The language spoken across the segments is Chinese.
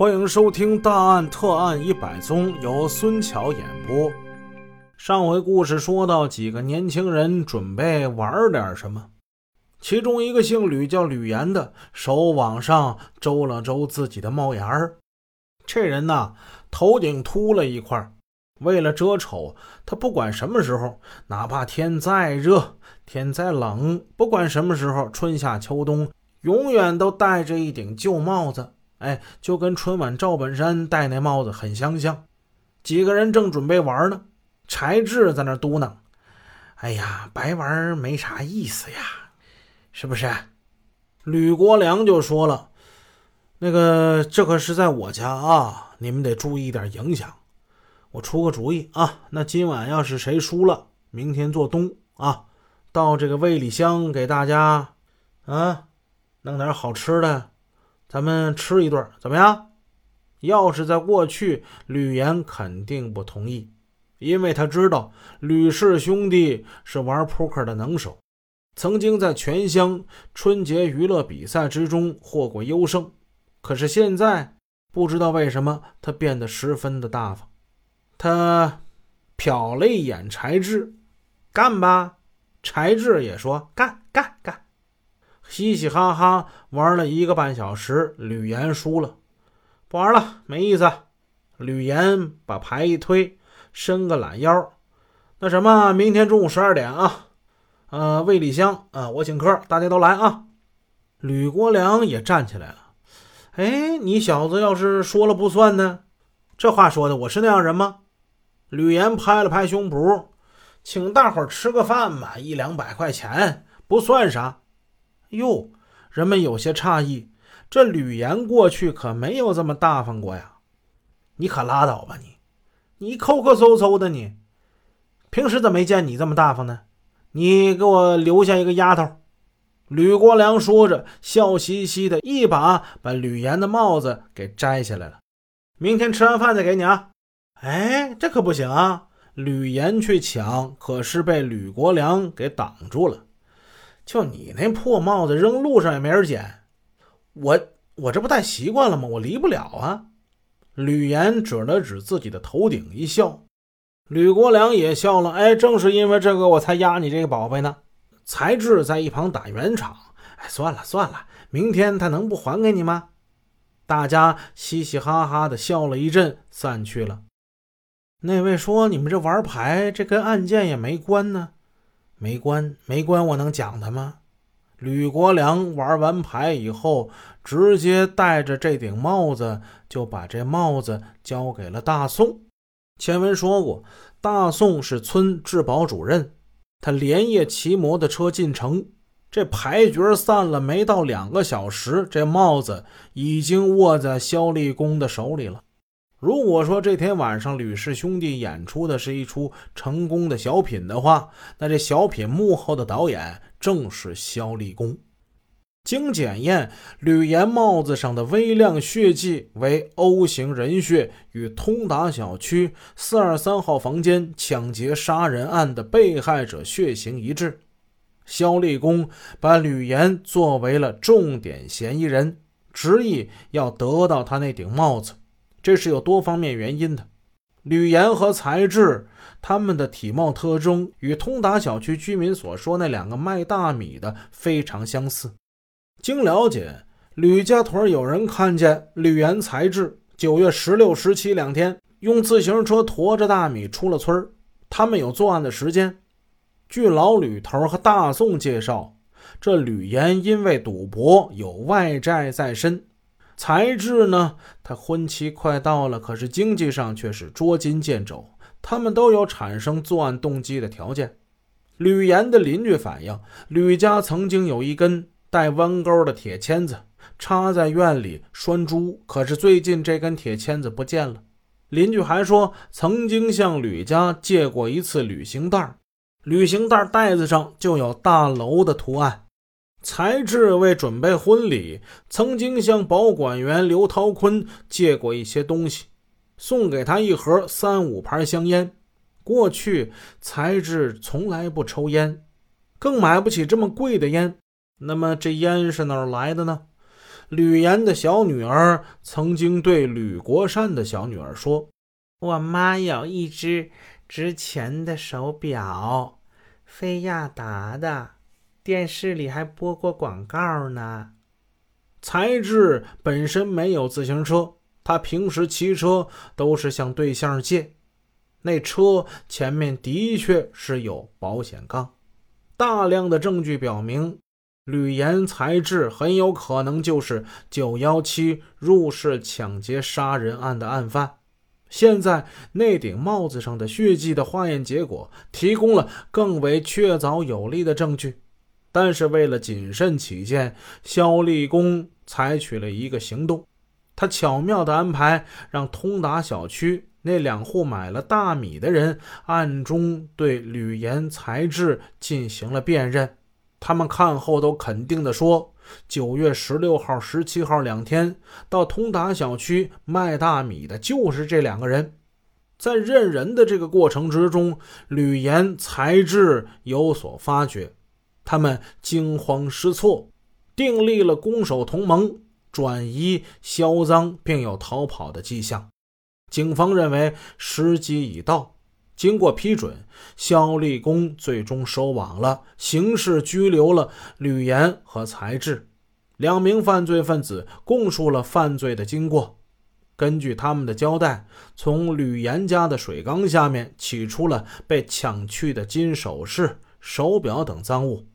欢迎收听《大案特案一百宗》，由孙桥演播。上回故事说到，几个年轻人准备玩点什么，其中一个姓吕，叫吕岩的，手往上周了周自己的帽檐儿。这人呐，头顶秃了一块，为了遮丑，他不管什么时候，哪怕天再热、天再冷，不管什么时候，春夏秋冬，永远都戴着一顶旧帽子。哎，就跟春晚赵本山戴那帽子很相像。几个人正准备玩呢，柴智在那嘟囔：“哎呀，白玩没啥意思呀，是不是？”吕国良就说了：“那个，这可是在我家啊，你们得注意点影响。我出个主意啊，那今晚要是谁输了，明天做东啊，到这个卫里乡给大家啊弄点好吃的。”咱们吃一顿怎么样？要是在过去，吕岩肯定不同意，因为他知道吕氏兄弟是玩扑克的能手，曾经在全乡春节娱乐比赛之中获过优胜。可是现在不知道为什么，他变得十分的大方。他瞟了一眼柴智，干吧！柴智也说干干干。嘻嘻哈哈玩了一个半小时，吕岩输了，不玩了，没意思。吕岩把牌一推，伸个懒腰，那什么，明天中午十二点啊，呃，魏里香啊，我请客，大家都来啊。吕国良也站起来了，哎，你小子要是说了不算呢？这话说的，我是那样人吗？吕岩拍了拍胸脯，请大伙吃个饭嘛，一两百块钱不算啥。哟，人们有些诧异，这吕岩过去可没有这么大方过呀！你可拉倒吧你，你抠抠搜搜的你，平时怎么没见你这么大方呢？你给我留下一个丫头。吕国良说着，笑嘻嘻的一把把吕岩的帽子给摘下来了。明天吃完饭再给你啊！哎，这可不行啊！吕岩去抢，可是被吕国良给挡住了。就你那破帽子扔路上也没人捡，我我这不戴习惯了吗？我离不了啊！吕岩指了指自己的头顶一笑，吕国良也笑了。哎，正是因为这个我才压你这个宝贝呢。才智在一旁打圆场。哎，算了算了，明天他能不还给你吗？大家嘻嘻哈哈的笑了一阵，散去了。那位说：“你们这玩牌，这跟案件也没关呢。”没关没关，我能讲他吗？吕国良玩完牌以后，直接戴着这顶帽子，就把这帽子交给了大宋。前文说过，大宋是村治保主任，他连夜骑摩托车进城。这牌局散了没到两个小时，这帽子已经握在肖立功的手里了。如果说这天晚上吕氏兄弟演出的是一出成功的小品的话，那这小品幕后的导演正是肖立功。经检验，吕岩帽子上的微量血迹为 O 型人血，与通达小区四二三号房间抢劫杀人案的被害者血型一致。肖立功把吕岩作为了重点嫌疑人，执意要得到他那顶帽子。这是有多方面原因的。吕岩和才智他们的体貌特征与通达小区居民所说那两个卖大米的非常相似。经了解，吕家屯有人看见吕岩、才智九月十六、十七两天用自行车驮着大米出了村他们有作案的时间。据老吕头和大宋介绍，这吕岩因为赌博有外债在身。才智呢？他婚期快到了，可是经济上却是捉襟见肘。他们都有产生作案动机的条件。吕岩的邻居反映，吕家曾经有一根带弯钩的铁签子插在院里拴猪，可是最近这根铁签子不见了。邻居还说，曾经向吕家借过一次旅行袋，旅行袋袋子上就有大楼的图案。才智为准备婚礼，曾经向保管员刘涛坤借过一些东西，送给他一盒三五盘香烟。过去才智从来不抽烟，更买不起这么贵的烟。那么这烟是哪儿来的呢？吕岩的小女儿曾经对吕国善的小女儿说：“我妈有一只值钱的手表，菲亚达的，电视里还播过广告呢。”才智本身没有自行车，他平时骑车都是向对象借。那车前面的确是有保险杠，大量的证据表明，吕岩才智很有可能就是九幺七入室抢劫杀人案的案犯。现在那顶帽子上的血迹的化验结果提供了更为确凿有力的证据。但是为了谨慎起见，肖立功采取了一个行动，他巧妙的安排让通达小区那两户买了大米的人暗中对吕岩才智进行了辨认。他们看后都肯定地说，九月十六号、十七号两天到通达小区卖大米的就是这两个人。在认人的这个过程之中，吕岩才智有所发觉。他们惊慌失措，订立了攻守同盟，转移销赃，并有逃跑的迹象。警方认为时机已到，经过批准，肖立功最终收网了，刑事拘留了吕岩和才智两名犯罪分子，供述了犯罪的经过。根据他们的交代，从吕岩家的水缸下面取出了被抢去的金首饰、手表等赃物。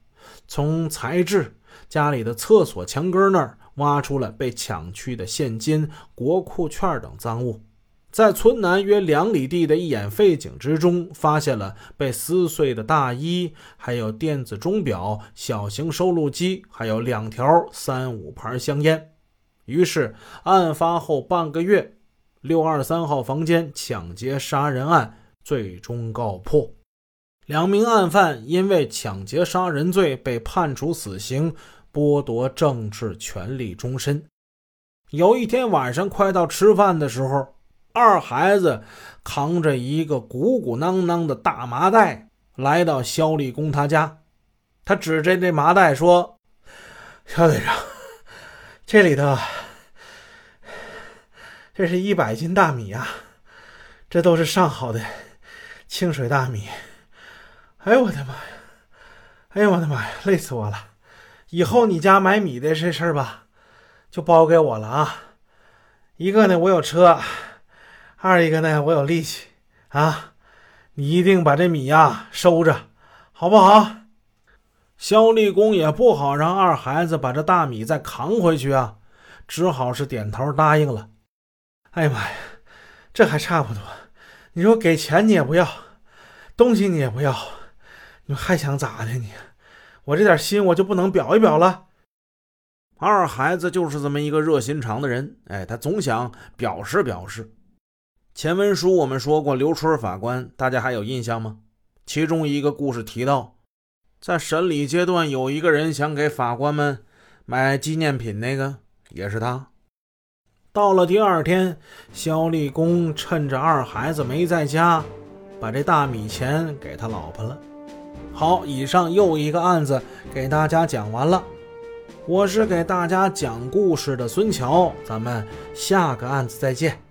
从才智家里的厕所墙根那儿挖出了被抢去的现金、国库券等赃物，在村南约两里地的一眼废井之中，发现了被撕碎的大衣，还有电子钟表、小型收录机，还有两条三五牌香烟。于是，案发后半个月，六二三号房间抢劫杀人案最终告破。两名案犯因为抢劫杀人罪被判处死刑，剥夺政治权利终身。有一天晚上，快到吃饭的时候，二孩子扛着一个鼓鼓囊囊的大麻袋来到肖立功他家，他指着这麻袋说：“肖队长，这里头这是一百斤大米啊，这都是上好的清水大米。”哎呦我的妈呀！哎呀我的妈呀，累死我了！以后你家买米的这事儿吧，就包给我了啊！一个呢，我有车；二一个呢，我有力气啊！你一定把这米呀收着，好不好？肖立功也不好让二孩子把这大米再扛回去啊，只好是点头答应了。哎呀妈呀，这还差不多。你说给钱你也不要，东西你也不要。你还想咋的你？我这点心我就不能表一表了？二孩子就是这么一个热心肠的人，哎，他总想表示表示。前文书我们说过，刘春法官，大家还有印象吗？其中一个故事提到，在审理阶段，有一个人想给法官们买纪念品，那个也是他。到了第二天，肖立功趁着二孩子没在家，把这大米钱给他老婆了。好，以上又一个案子给大家讲完了。我是给大家讲故事的孙桥，咱们下个案子再见。